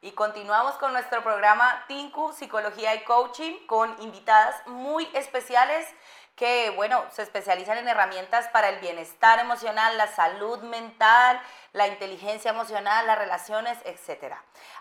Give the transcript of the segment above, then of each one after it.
Y continuamos con nuestro programa Tinku Psicología y Coaching con invitadas muy especiales que, bueno, se especializan en herramientas para el bienestar emocional, la salud mental, la inteligencia emocional, las relaciones, etc.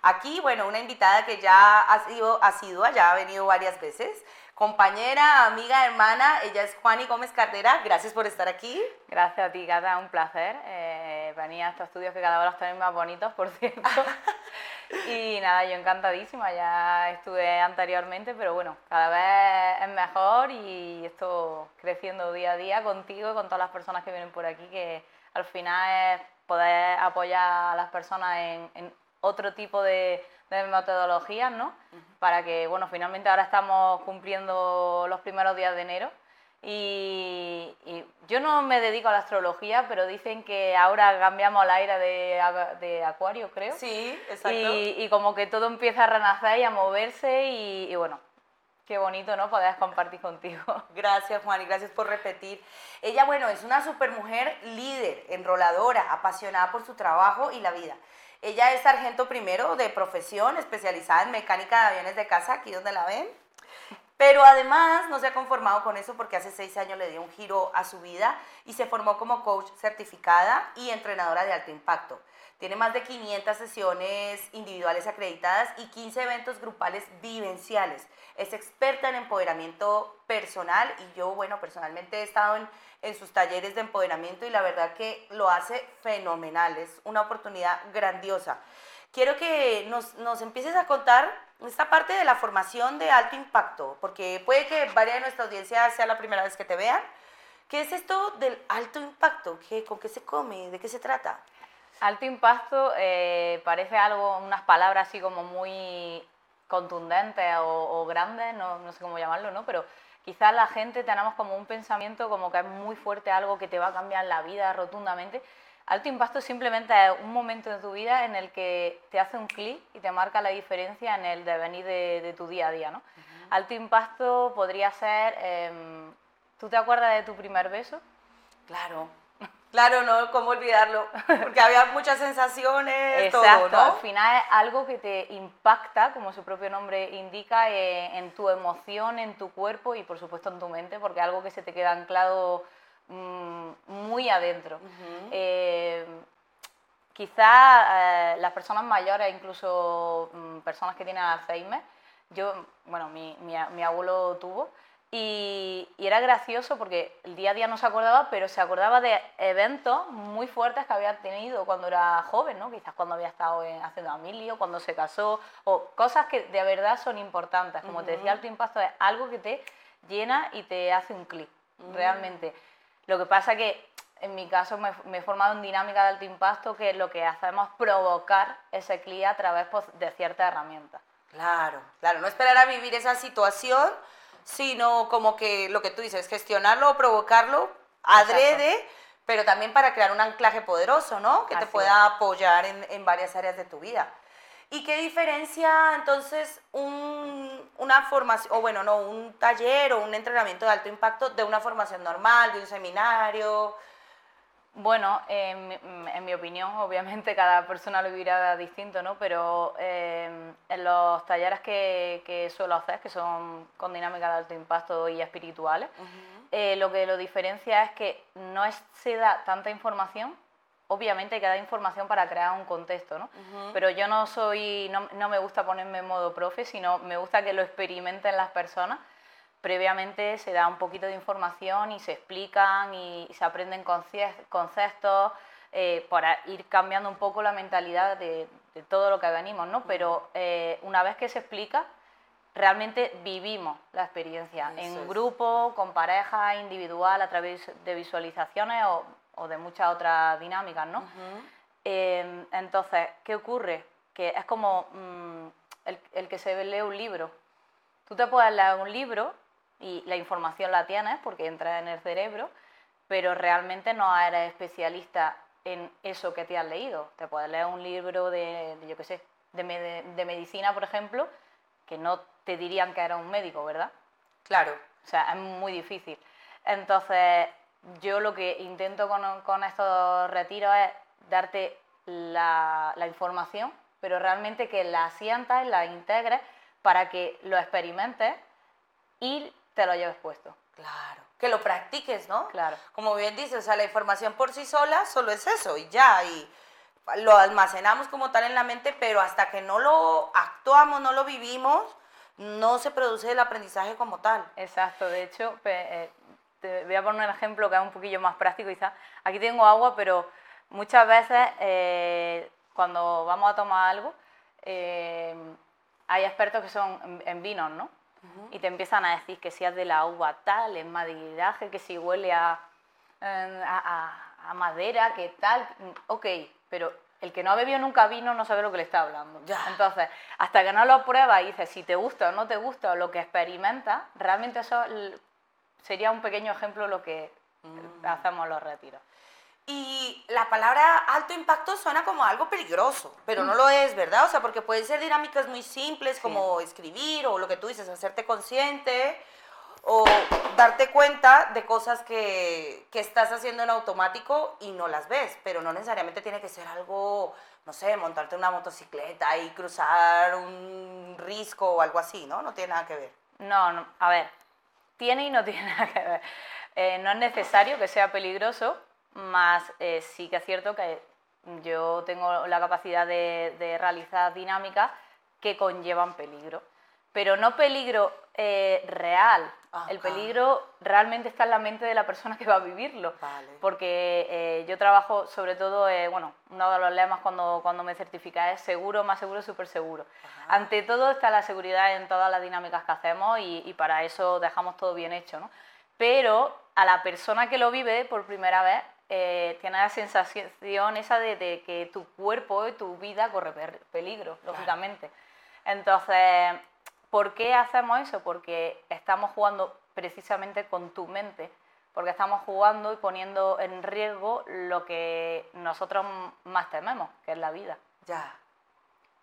Aquí, bueno, una invitada que ya ha sido asidua, ya ha venido varias veces, compañera, amiga, hermana. Ella es Juani Gómez Cardera. Gracias por estar aquí. Gracias a ti, Cata. Un placer eh, venir a estos estudios que cada vez los tenéis más bonitos, por cierto. y nada, yo encantadísima. Ya estuve anteriormente, pero bueno, cada vez es mejor y estoy creciendo día a día contigo y con todas las personas que vienen por aquí, que al final es poder apoyar a las personas en otro tipo de de metodologías, ¿no? Para que, bueno, finalmente ahora estamos cumpliendo los primeros días de enero y, yo no me dedico a la astrología, pero dicen que ahora cambiamos al aire de, Acuario, creo. Sí, exacto. Y, como que todo empieza a renacer y a moverse y, bueno, Qué bonito, ¿no? Poder compartir contigo. Gracias, Juan, y gracias por repetir. Ella, bueno, es una supermujer líder, enroladora, apasionada por su trabajo y la vida. Ella es sargento primero de profesión, especializada en mecánica de aviones de casa, aquí donde la ven. Pero además no se ha conformado con eso porque hace seis años le dio un giro a su vida y se formó como coach certificada y entrenadora de alto impacto. Tiene más de 500 sesiones individuales acreditadas y 15 eventos grupales vivenciales. Es experta en empoderamiento personal y yo, bueno, personalmente he estado en, sus talleres de empoderamiento y la verdad que lo hace fenomenal. Es una oportunidad grandiosa. Quiero que nos, nos empieces a contar esta parte de la formación de alto impacto, porque puede que varias de nuestra audiencia sea la primera vez que te vean. ¿Qué es esto del alto impacto? ¿Qué, ¿Con qué se come? ¿De qué se trata? Alto impacto eh, parece algo, unas palabras así como muy contundentes o, grandes, no, no, sé cómo llamarlo, ¿no? Pero quizás la gente tenemos como un pensamiento como que es muy fuerte algo que te va a cambiar la vida rotundamente. Alto impacto simplemente es un momento de tu vida en el que te hace un clic y te marca la diferencia en el devenir de, de tu día a día, ¿no? Alto impacto podría ser, em, ¿tú te acuerdas de tu primer beso? Claro. Claro, no, cómo olvidarlo, porque había muchas sensaciones, Exacto, todo, ¿no? al final es algo que te impacta, como su propio nombre indica, eh, en tu emoción, en tu cuerpo y por supuesto en tu mente, porque es algo que se te queda anclado mm, muy adentro. Eh, quizá eh, las personas mayores, incluso mm, personas que tienen Alzheimer, yo, bueno, mi, mi abuelo tuvo, y, era gracioso porque el día a día no se acordaba, pero se acordaba de eventos muy fuertes que había tenido cuando era joven, ¿no? quizás cuando había estado haciendo familia, cuando se casó, o cosas que de verdad son importantes. Como te decía, alto impacto es algo que te llena y te hace un clic, realmente. Lo que pasa que en mi caso me, me, he formado en dinámica de alto impacto, que lo que hacemos es provocar ese clic a través pues, de ciertas herramientas. Claro, claro, no esperar a vivir esa situación sino como que lo que tú dices, gestionarlo o provocarlo adrede, pero también para crear un anclaje poderoso, ¿no? Que te pueda apoyar en, en, varias áreas de tu vida. ¿Y qué diferencia entonces un, una formación, o bueno, no, un taller o un entrenamiento de alto impacto de una formación normal, de un seminario? Bueno, en, mi opinión, obviamente cada persona lo vivirá distinto, ¿no? Pero em, en los talleres que, suelo hacer, que son con dinámica de alto impacto y espirituales, eh, lo que lo diferencia es que no se da tanta información, obviamente hay que dar información para crear un contexto, ¿no? Pero yo no soy, no, no me gusta ponerme en modo profe, sino me gusta que lo experimenten las personas previamente se da un poquito de información y se explican y se aprenden conceptos eh, para ir cambiando un poco la mentalidad de, todo lo que venimos, ¿no? Pero eh, una vez que se explica, realmente vivimos la experiencia en grupo, con pareja, individual, a través de visualizaciones o, de muchas otras dinámicas, ¿no? Em, entonces, ¿qué ocurre? Que es como mm, el, el que se lee un libro. Tú te puedes leer un libro y la información la tienes porque entra en el cerebro, pero realmente no eres especialista en eso que te has leído. Te puedes leer un libro de, yo qué sé, de, de, medicina, por ejemplo, que no te dirían que era un médico, ¿verdad? Claro. O sea, es muy difícil. Entonces, yo lo que intento con, con estos retiros es darte la, la información pero realmente que la sientas, la integres para que lo experimentes y te lo lleves puesto. Claro, que lo practiques, ¿no? Claro. Como bien dices, o sea, la información por sí sola solo es eso y ya, y lo almacenamos como tal en la mente, pero hasta que no lo actuamos, no lo vivimos, no se produce el aprendizaje como tal. Exacto, de hecho, eh, te voy a poner un ejemplo que es un poquillo más práctico quizás. Aquí tengo agua, pero muchas veces eh, cuando vamos a tomar algo, eh, hay expertos que son en, vinos, ¿no? Y te empiezan a decir que si es de la uva tal, en madridaje, que si huele a, a, madera, que tal. Ok, pero el que no ha bebido nunca vino no sabe lo que le está hablando. Entonces, hasta que no lo pruebas y dices si te gusta o no te gusta o lo que experimentas, realmente eso sería un pequeño ejemplo lo que mm. hacemos los retiros. Y la palabra alto impacto suena como algo peligroso, pero no lo es, ¿verdad? O sea, porque pueden ser dinámicas muy simples como escribir o lo que tú dices, hacerte consciente o darte cuenta de cosas que, que, estás haciendo en automático y no las ves, pero no necesariamente tiene que ser algo, no sé, montarte una motocicleta y cruzar un risco o algo así, ¿no? No tiene nada que ver. No, no a ver, tiene y no tiene nada que ver. Eh, no es necesario que sea peligroso, más eh, sí que es cierto que yo tengo la capacidad de, realizar dinámicas que conllevan peligro, pero no peligro eh, real. El peligro realmente está en la mente de la persona que va a vivirlo. Porque eh, yo trabajo sobre todo, bueno, uno de los lemas cuando, cuando me certifica es seguro, más seguro, súper seguro. Ante todo está la seguridad en todas las dinámicas que hacemos y, y para eso dejamos todo bien hecho. ¿no? Pero a la persona que lo vive por primera vez eh, tiene la sensación esa de, que tu cuerpo y tu vida corre peligro, lógicamente. Entonces, ¿por qué hacemos eso? Porque estamos jugando precisamente con tu mente, porque estamos jugando y poniendo en riesgo lo que nosotros más tememos, que es la vida. Ya.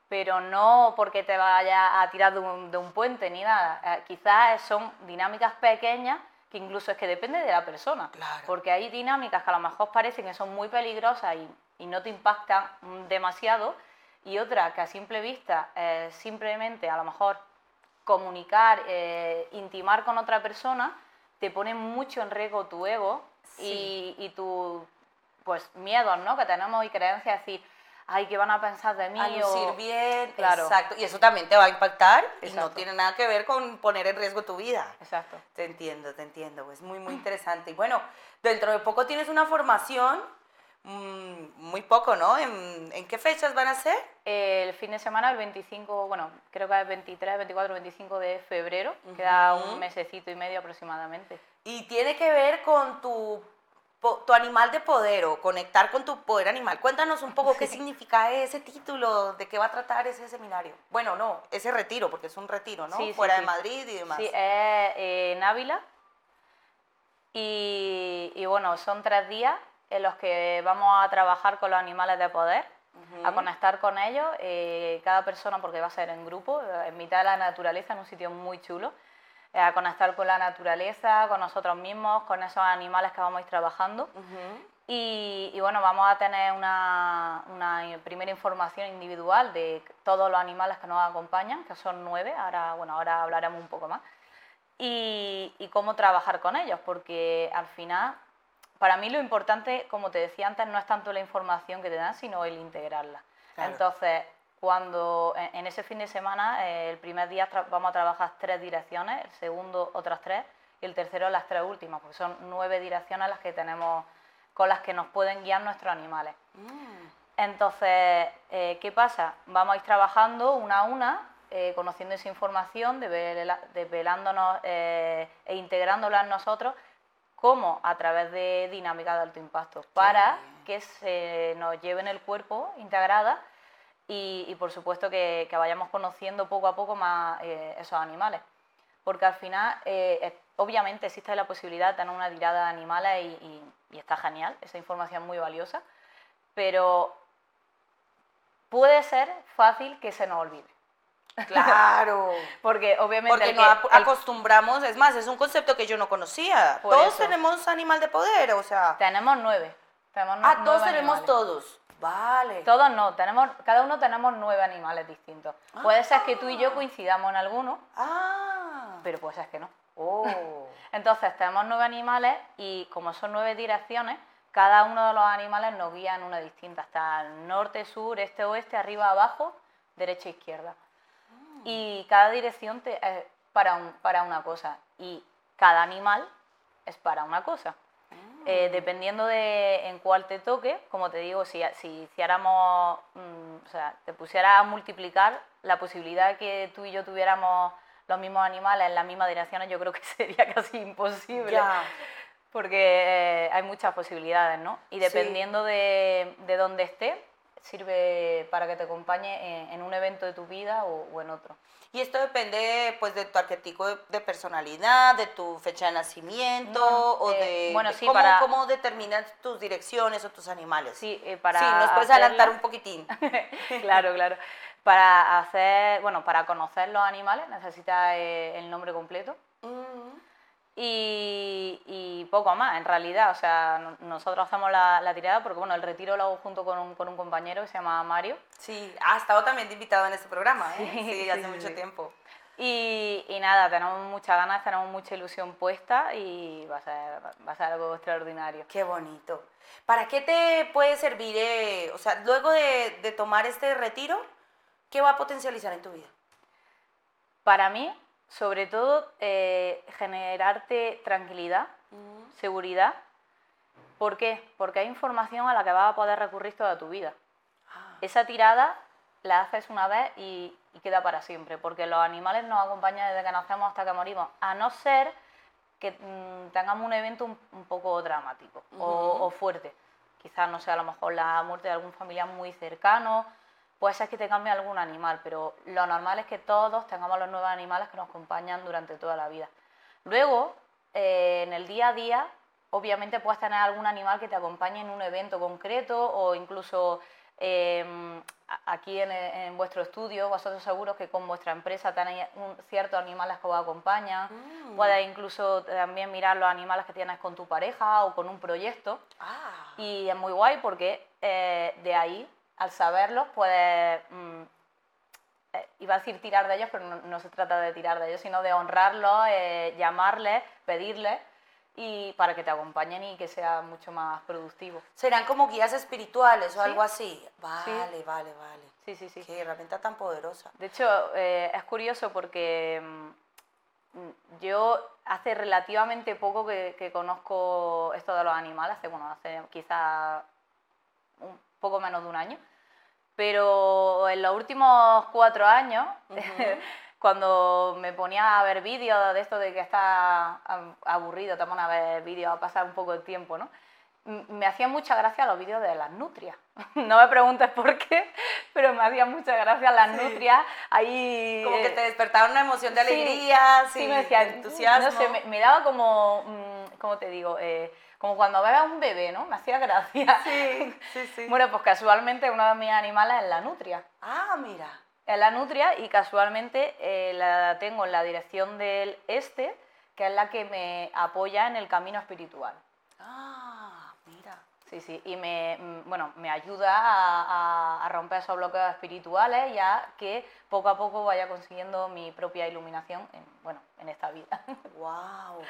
Pero no porque te vaya a tirar de un, puente ni nada. Eh, quizás son dinámicas pequeñas que incluso es que depende de la persona. Porque hay dinámicas que a lo mejor parecen que son muy peligrosas y, no te impactan demasiado, y otras que a simple vista simplemente a lo mejor comunicar, eh, intimar con otra persona, te pone mucho en riesgo tu ego y, y tus pues, miedos ¿no? que tenemos y creencias, decir, ay, ¿qué van a pensar de mí? A lucir bien, claro. exacto. Y eso también te va a impactar y no tiene nada que ver con poner en riesgo tu vida. Exacto. Te entiendo, te entiendo. Es muy, muy interesante. Y bueno, dentro de poco tienes una formación, muy poco, ¿no? ¿En, qué fechas van a ser? El fin de semana, el 25, bueno, creo que es 23, 24, 25 de febrero. Queda un mesecito y medio aproximadamente. Y tiene que ver con tu tu animal de poder o conectar con tu poder animal. Cuéntanos un poco qué significa ese título, de qué va a tratar ese seminario. Bueno, no, ese retiro, porque es un retiro, ¿no? Fuera de Madrid y demás. Sí, es eh, en Ávila. Y, bueno, son tres días en los que vamos a trabajar con los animales de poder, a conectar con ellos, eh, cada persona, porque va a ser en grupo, en mitad de la naturaleza, en un sitio muy chulo eh, a conectar con la naturaleza, con nosotros mismos, con esos animales que vamos a ir trabajando. y, bueno, vamos a tener una, primera información individual de todos los animales que nos acompañan, que son nueve, ahora, bueno, ahora hablaremos un poco más, y, cómo trabajar con ellos, porque al final, para mí lo importante, como te decía antes, no es tanto la información que te dan, sino el integrarla. Entonces, cuando en ese fin de semana, eh, el primer día vamos a trabajar tres direcciones, el segundo otras tres y el tercero las tres últimas, porque son nueve direcciones las que tenemos con las que nos pueden guiar nuestros animales. Mm. Entonces, eh, ¿qué pasa? Vamos a ir trabajando una a una, eh, conociendo esa información, desvelándonos e integrándola en nosotros, como a través de dinámica de alto impacto, para que se nos lleven el cuerpo integrada y, por supuesto que, vayamos conociendo poco a poco más eh, esos animales. Porque al final, eh, obviamente existe la posibilidad de tener una tirada de animales y, está genial, esa información muy valiosa, pero puede ser fácil que se nos olvide. Claro. Porque obviamente. Porque acostumbramos, es más, es un concepto que yo no conocía. Todos tenemos animal de poder, o sea. Tenemos nueve. Tenemos Ah, nueve todos tenemos todos. Vale. Todos no, tenemos, cada uno tenemos nueve animales distintos. Puede ser que tú y yo Ah. coincidamos en alguno, Ah. pero puede ser que no. Oh. Entonces tenemos nueve animales y como son nueve direcciones, cada uno de los animales nos guía en una distinta. Está norte, sur, este, oeste, arriba, abajo, derecha, izquierda. Y cada dirección te- es para, un- para una cosa. Y cada animal es para una cosa. Eh, dependiendo de en cuál te toque, como te digo, si, si hiciéramos, mm, o sea, te pusiera a multiplicar la posibilidad de que tú y yo tuviéramos los mismos animales en las mismas direcciones, yo creo que sería casi imposible. Ya. Porque eh, hay muchas posibilidades, ¿no? Y dependiendo de, de dónde esté, sirve para que te acompañe en, en un evento de tu vida o, o en otro. Y esto depende pues de tu arquetipo de, de personalidad, de tu fecha de nacimiento No, o eh, de, bueno, de sí, cómo, para- cómo determinas tus direcciones o tus animales. Sí, eh, para Sí, nos puedes adelantar un poquitín. claro, claro. Para hacer, bueno, para conocer los animales necesitas eh, el nombre completo. Y, y poco más, en realidad. O sea, no- nosotros hacemos la, la tirada porque, bueno, el retiro lo hago junto con un, con un compañero que se llama Mario. Sí, ha estado también invitado en este programa, ¿eh? Sí, Sí, sí, hace sí, mucho sí. tiempo. Y, y nada, tenemos muchas ganas, tenemos mucha ilusión puesta y va a ser, va a ser algo extraordinario. Qué bonito. ¿Para qué te puede servir, eh, o sea, luego de, de tomar este retiro, qué va a potencializar en tu vida? Para mí, sobre todo, eh, generarte tranquilidad, Mm. seguridad. ¿Por qué? Porque hay información a la que vas a poder recurrir toda tu vida. Ah, Esa tirada la haces una vez y, y queda para siempre, porque los animales nos acompañan desde que nacemos hasta que morimos, a no ser que mm, tengamos un evento un, un poco dramático o- o, fuerte. Quizás, no sé, a lo mejor la muerte de algún familiar muy cercano, puede ser que te cambie algún animal, pero lo normal es que todos tengamos los nuevos animales que nos acompañan durante toda la vida. Luego, eh, en el día a día, obviamente puedes tener algún animal que te acompañe en un evento concreto o incluso eh, a- aquí en, en vuestro estudio, vosotros seguros que con vuestra empresa tenéis un, ciertos animales que os acompañan. Mm. Puedes incluso también mirar los animales que tienes con tu pareja o con un proyecto. ah, Y es muy guay porque eh, de ahí, al saberlos, puedes, mm, eh, iba a decir tirar de ellos, pero no, no se trata de tirar de ellos, sino de honrarlos, eh, llamarles, pedirles y para que te acompañen y que sea mucho más productivo. serán como guías espirituales o Sí. algo así. Vale, vale, vale. Sí, sí, sí. Qué herramienta tan poderosa. De hecho, eh, es curioso porque mm, yo hace relativamente poco que, que conozco esto de los animales, hace, bueno, hace quizá un poco menos de un año, pero en los últimos cuatro años, cuando me ponía a ver vídeos de esto de que está aburrido, te pones a ver vídeos, a pasar un poco de tiempo, ¿no? Me hacían mucha gracia los vídeos de las nutrias. No me preguntes por qué, pero me hacían mucha gracia las Sí. nutrias. Ahí, Como que eh, te despertaron una emoción de sí, alegría, sí, sí, me de decían, entusiasmo. no sé, me, me daba como, ¿cómo te digo? Eh, como cuando ves a un bebé, ¿no? Me hacía gracia. Sí, sí, sí. Bueno, pues casualmente uno de mis animales es la nutria. Ah, mira. Es la nutria y casualmente eh, la tengo en la dirección del este, que es la que me apoya en el camino espiritual. Ah, mira. Sí, sí, y me, mm, bueno, me ayuda a, a- a romper esos bloqueos espirituales y a que poco a poco vaya consiguiendo mi propia iluminación en, bueno, en esta vida. Wow.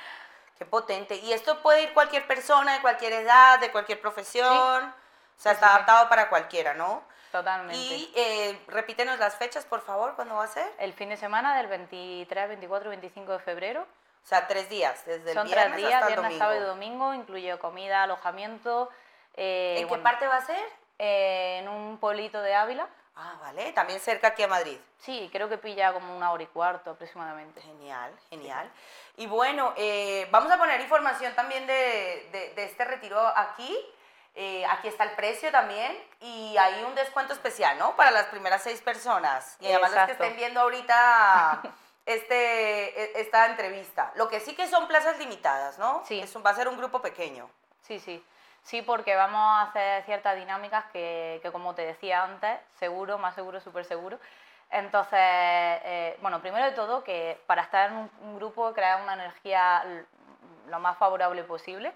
Qué potente. Y esto puede ir cualquier persona, de cualquier edad, de cualquier profesión. O sea, Sí, está sí, adaptado para cualquiera, ¿no? Totalmente. Y eh, repítenos las fechas, por favor, ¿cuándo va a ser? El fin de semana del 23, 24 y 25 de febrero. O sea, tres días, desde el Son viernes tres días, hasta el viernes, domingo. sábado y domingo, incluye comida, alojamiento. eh, ¿En qué parte va a ser? eh, en un pueblito de Ávila. Ah, vale, también cerca aquí a Madrid. Sí, creo que pilla como una hora y cuarto aproximadamente. Genial, genial. Y bueno, eh, vamos a poner información también de, de- de este retiro aquí. Eh, aquí está el precio también y hay un descuento especial, ¿no? Para las primeras seis personas. Y además los que Exacto. estén viendo ahorita este, e- esta entrevista. Lo que sí que son plazas limitadas, ¿no? Sí. Es un- va a ser un grupo pequeño. Sí, sí. Sí, porque vamos a hacer ciertas dinámicas que, que, como te decía antes, seguro, más seguro, súper seguro. Entonces, eh, bueno, primero de todo, que para estar en un, un grupo, crear una energía lo más favorable posible.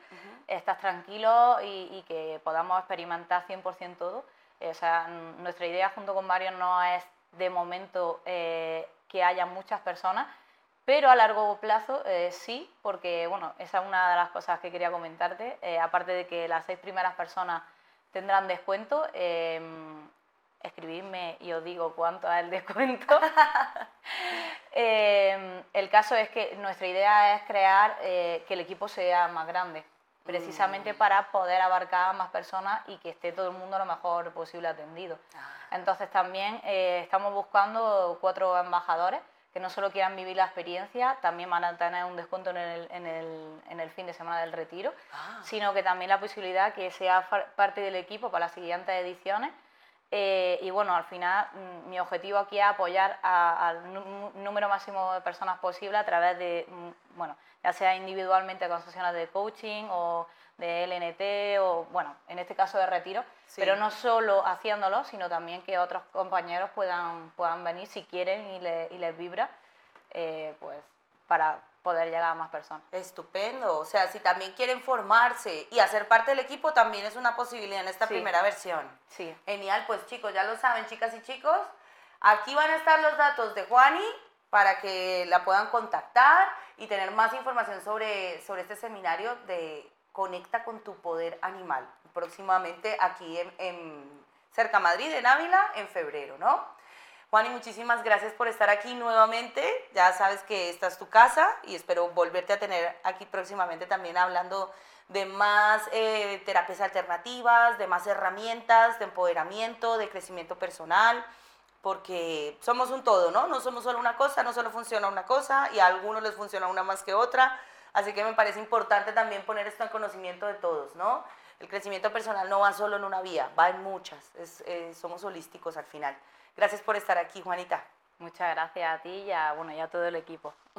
estás tranquilo y, que podamos experimentar 100% todo. o sea, nuestra idea junto con Mario no es de momento que haya muchas personas, pero a largo plazo eh, sí, porque bueno, esa es una de las cosas que quería comentarte. Eh, aparte de que las seis primeras personas tendrán descuento, em, escribidme y os digo cuánto es el descuento. Em, el caso es que nuestra idea es crear eh, que el equipo sea más grande, precisamente mm. para poder abarcar a más personas y que esté todo el mundo lo mejor posible atendido. Ah. Entonces también estamos buscando cuatro embajadores que no solo quieran vivir la experiencia, también van a tener un descuento en el, en el, en el fin de semana del retiro, ah. sino que también la posibilidad que sea parte del equipo para las siguientes ediciones. Eh, y bueno, al final mm, mi objetivo aquí es apoyar al número máximo de personas posible a través de, mm, bueno, ya sea individualmente con sesiones de coaching o de LNT o, bueno, en este caso de retiro, pero no solo haciéndolo, sino también que otros compañeros puedan, puedan venir si quieren y, y les vibra, eh, pues para poder llegar a más personas. Estupendo, o sea, si también quieren formarse y hacer parte del equipo, también es una posibilidad en esta primera versión. Sí. Genial, pues chicos, ya lo saben, chicas y chicos, aquí van a estar los datos de Juani para que la puedan contactar y tener más información sobre, sobre este seminario de Conecta con tu poder animal. Próximamente aquí en, cerca Madrid, en Ávila, en febrero, ¿no? Juan, y muchísimas gracias por estar aquí nuevamente. Ya sabes que esta es tu casa y espero volverte a tener aquí próximamente también hablando de más eh, terapias alternativas, de más herramientas de empoderamiento, de crecimiento personal, porque somos un todo, ¿no? No somos solo una cosa, no solo funciona una cosa y a algunos les funciona una más que otra. Así que me parece importante también poner esto en conocimiento de todos, ¿no? El crecimiento personal no va solo en una vía, va en muchas. Eh, somos holísticos al final. Gracias por estar aquí, Juanita. Muchas gracias a ti y a, bueno, y a todo el equipo.